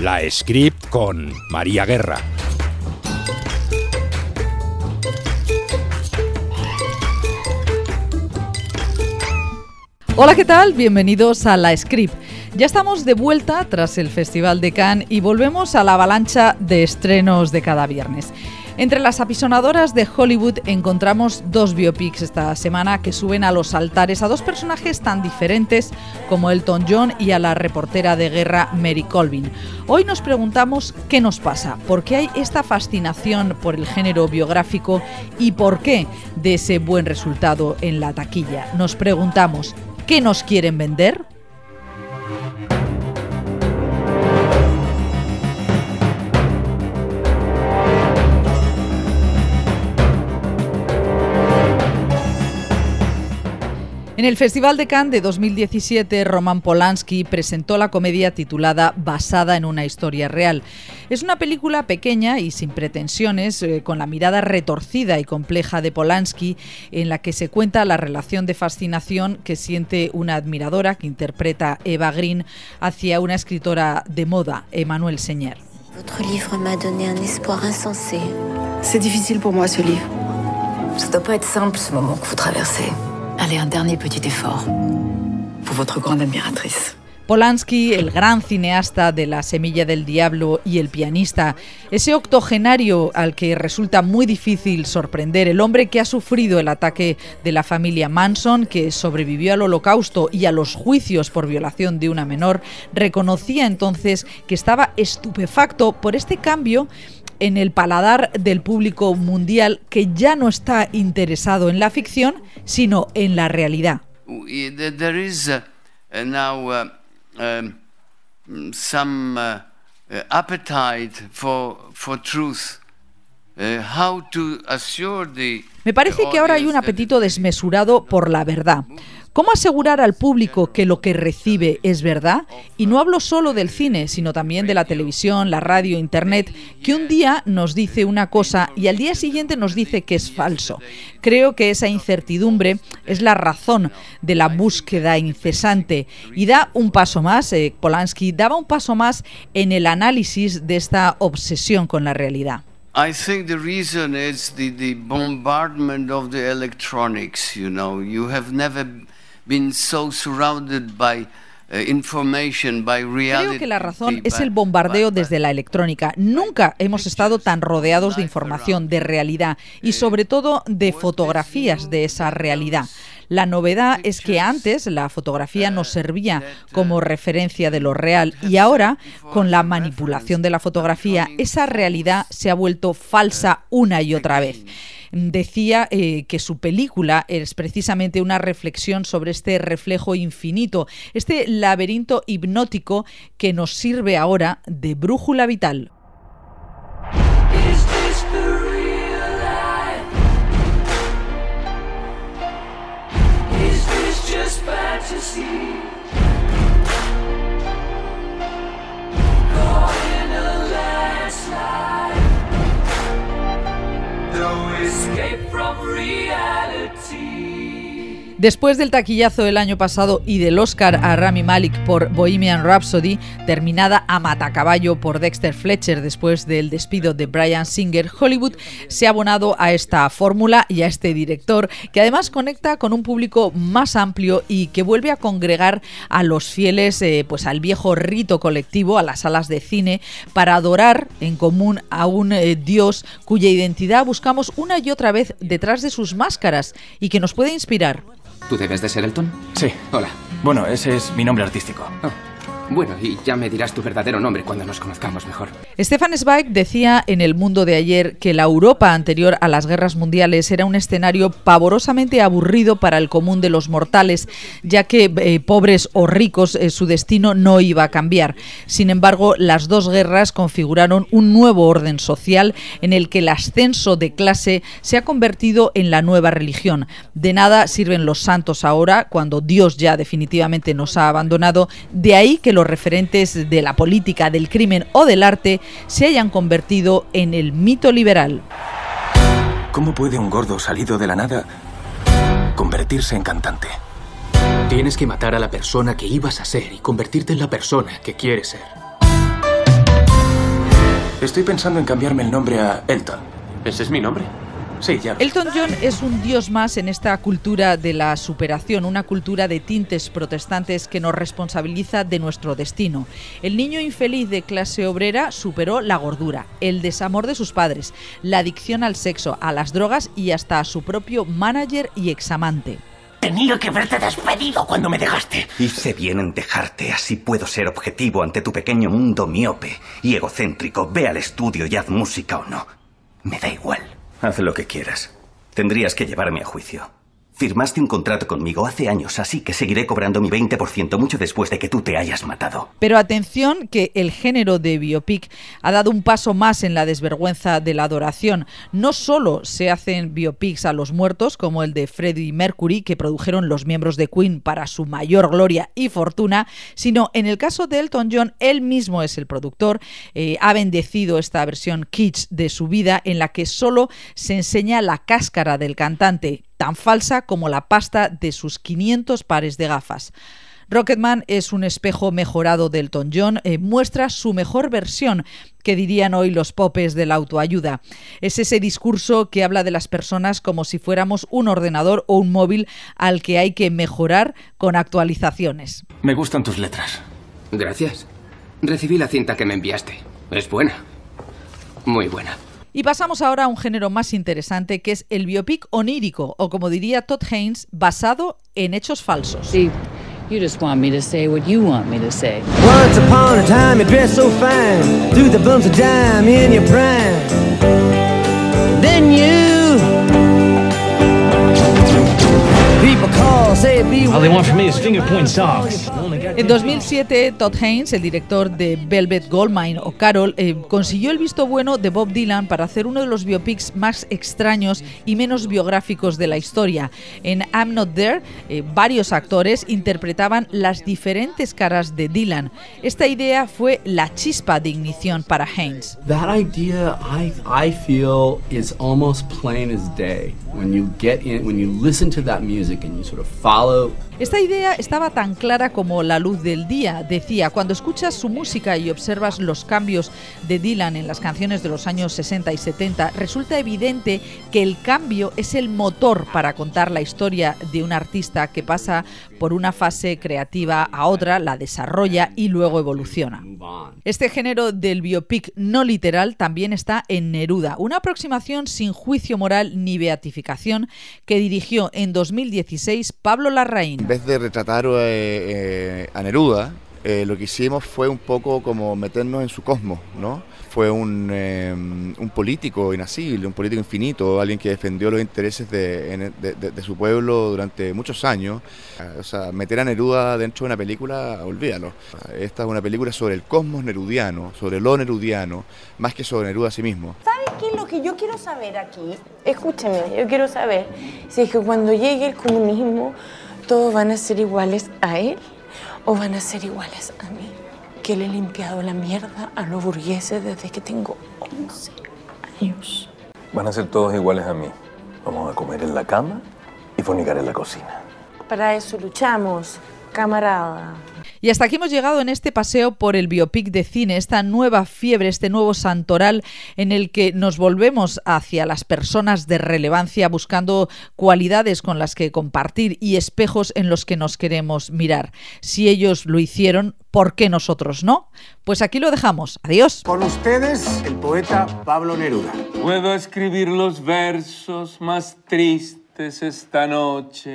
La Script con María Guerra. Hola, ¿qué tal? Bienvenidos a La Script. Ya estamos de vuelta tras el Festival de Cannes y volvemos a la avalancha de estrenos de cada viernes. Entre las apisonadoras de Hollywood encontramos dos biopics esta semana que suben a los altares a dos personajes tan diferentes como Elton John y a la reportera de guerra Mary Colvin. Hoy nos preguntamos qué nos pasa, por qué hay esta fascinación por el género biográfico y por qué de ese buen resultado en la taquilla. Nos preguntamos, ¿qué nos quieren vender? En el Festival de Cannes de 2017, Roman Polanski presentó la comedia titulada Basada en una historia real. Es una película pequeña y sin pretensiones, eh, con la mirada retorcida y compleja de Polanski, en la que se cuenta la relación de fascinación que siente una admiradora que interpreta Eva Green hacia una escritora de moda, Emmanuel Señer. Votre livre m'a donné un espoir insensé. C'est difficile pour moi ce livre. Ça doit pas être simple ce moment que vous traversez. Allez, un dernier petit effort. Pour votre grande admiratrice. Polanski, el gran cineasta de La Semilla del Diablo y el pianista, ese octogenario al que resulta muy difícil sorprender, el hombre que ha sufrido el ataque de la familia Manson, que sobrevivió al holocausto y a los juicios por violación de una menor, reconocía entonces que estaba estupefacto por este cambio en el paladar del público mundial que ya no está interesado en la ficción, sino en la realidad. There is uh, now uh, um, some uh, appetite. How to assure the Me parece que ahora hay un apetito desmesurado por la verdad. ¿Cómo asegurar al público que lo que recibe es verdad? Y no hablo solo del cine, sino también de la televisión, la radio, internet, que un día nos dice una cosa y al día siguiente nos dice que es falso. Creo que esa incertidumbre es la razón de la búsqueda incesante y da un paso más, eh, Polanski daba un paso más en el análisis de esta obsesión con la realidad. I think the reason is the, the bombardment of the electronics, you know. You have never been so surrounded by uh, information, by reality, Creo que la razón es el bombardeo desde la electrónica. Nunca hemos estado tan rodeados de información, de realidad y sobre todo de fotografías de esa realidad. La novedad es que antes la fotografía nos servía como referencia de lo real y ahora, con la manipulación de la fotografía, esa realidad se ha vuelto falsa una y otra vez. Decía eh, que su película es precisamente una reflexión sobre este reflejo infinito, este laberinto hipnótico que nos sirve ahora de brújula vital. assim. Después del taquillazo del año pasado y del Oscar a Rami Malek por Bohemian Rhapsody, terminada a matacaballo por Dexter Fletcher después del despido de Brian Singer, Hollywood se ha abonado a esta fórmula y a este director, que además conecta con un público más amplio y que vuelve a congregar a los fieles eh, pues al viejo rito colectivo, a las salas de cine, para adorar en común a un eh, Dios cuya identidad buscamos una y otra vez detrás de sus máscaras y que nos puede inspirar. ¿Tú debes de ser Elton? Sí. Hola. Bueno, ese es mi nombre artístico. Oh. Bueno, y ya me dirás tu verdadero nombre cuando nos conozcamos mejor. Stefan Zweig decía en El Mundo de ayer que la Europa anterior a las guerras mundiales era un escenario pavorosamente aburrido para el común de los mortales, ya que eh, pobres o ricos eh, su destino no iba a cambiar. Sin embargo, las dos guerras configuraron un nuevo orden social en el que el ascenso de clase se ha convertido en la nueva religión. De nada sirven los santos ahora, cuando Dios ya definitivamente nos ha abandonado. De ahí que los referentes de la política, del crimen o del arte se hayan convertido en el mito liberal. ¿Cómo puede un gordo salido de la nada convertirse en cantante? Tienes que matar a la persona que ibas a ser y convertirte en la persona que quieres ser. Estoy pensando en cambiarme el nombre a Elton. ¿Ese es mi nombre? Sí, ya. Elton John es un dios más en esta cultura de la superación, una cultura de tintes protestantes que nos responsabiliza de nuestro destino. El niño infeliz de clase obrera superó la gordura, el desamor de sus padres, la adicción al sexo, a las drogas y hasta a su propio manager y examante. Tenía que haberte despedido cuando me dejaste. Hice bien en dejarte, así puedo ser objetivo ante tu pequeño mundo miope y egocéntrico. Ve al estudio y haz música o no. Me da igual. Haz lo que quieras. Tendrías que llevarme a juicio. Firmaste un contrato conmigo hace años, así que seguiré cobrando mi 20% mucho después de que tú te hayas matado. Pero atención que el género de biopic ha dado un paso más en la desvergüenza de la adoración. No solo se hacen biopics a los muertos, como el de Freddie Mercury, que produjeron los miembros de Queen para su mayor gloria y fortuna, sino en el caso de Elton John, él mismo es el productor, eh, ha bendecido esta versión kitsch de su vida en la que solo se enseña la cáscara del cantante, tan falsa como la pasta de sus 500 pares de gafas. Rocketman es un espejo mejorado del Elton John, eh, muestra su mejor versión, que dirían hoy los popes de la autoayuda. Es ese discurso que habla de las personas como si fuéramos un ordenador o un móvil al que hay que mejorar con actualizaciones. Me gustan tus letras. Gracias. Recibí la cinta que me enviaste. Es buena. Muy buena. Y pasamos ahora a un género más interesante que es el biopic onírico, o como diría Todd Haynes, basado en hechos falsos. See, you just want me to say what you want me to say. Once upon a time, you dressed so fine, threw the bumps of dime in your prime. Then you. People call, say, be All they want from me is finger point socks. En 2007, Todd Haynes, el director de Velvet Goldmine o Carol, eh, consiguió el visto bueno de Bob Dylan para hacer uno de los biopics más extraños y menos biográficos de la historia. En I'm Not There, eh, varios actores interpretaban las diferentes caras de Dylan. Esta idea fue la chispa de ignición para Haynes. That idea, I, I feel, is almost plain as day. When you get in, when you listen to that music and you sort of follow esta idea estaba tan clara como la luz del día. Decía, cuando escuchas su música y observas los cambios de Dylan en las canciones de los años 60 y 70, resulta evidente que el cambio es el motor para contar la historia de un artista que pasa por una fase creativa a otra, la desarrolla y luego evoluciona. Este género del biopic no literal también está en Neruda, una aproximación sin juicio moral ni beatificación que dirigió en 2016 Pablo Larraín en vez de retratar eh, eh, a Neruda, eh, lo que hicimos fue un poco como meternos en su cosmos, ¿no? Fue un, un político inacible, un político infinito, alguien que defendió los intereses de, de, su pueblo durante muchos años. O sea, meter a Neruda dentro de una película, olvídalo. Esta es una película sobre el cosmos nerudiano, sobre lo nerudiano, más que sobre Neruda a sí mismo. ¿Sabes qué que yo quiero saber aquí? Escúcheme, yo quiero saber si es que cuando llegue el comunismo ¿Todos van a ser iguales a él o van a ser iguales a mí? Que le he limpiado la mierda a los burgueses desde que tengo 11 años. Van a ser todos iguales a mí. Vamos a comer en la cama y fornicar en la cocina. Para eso luchamos, camarada. Y hasta aquí hemos llegado en este paseo por el biopic de cine, esta nueva fiebre, este nuevo santoral en el que nos volvemos hacia las personas de relevancia buscando cualidades con las que compartir y espejos en los que nos queremos mirar. Si ellos lo hicieron, ¿por qué nosotros no? Pues aquí lo dejamos. Adiós. Con ustedes, el poeta Pablo Neruda. Puedo escribir los versos más tristes esta noche.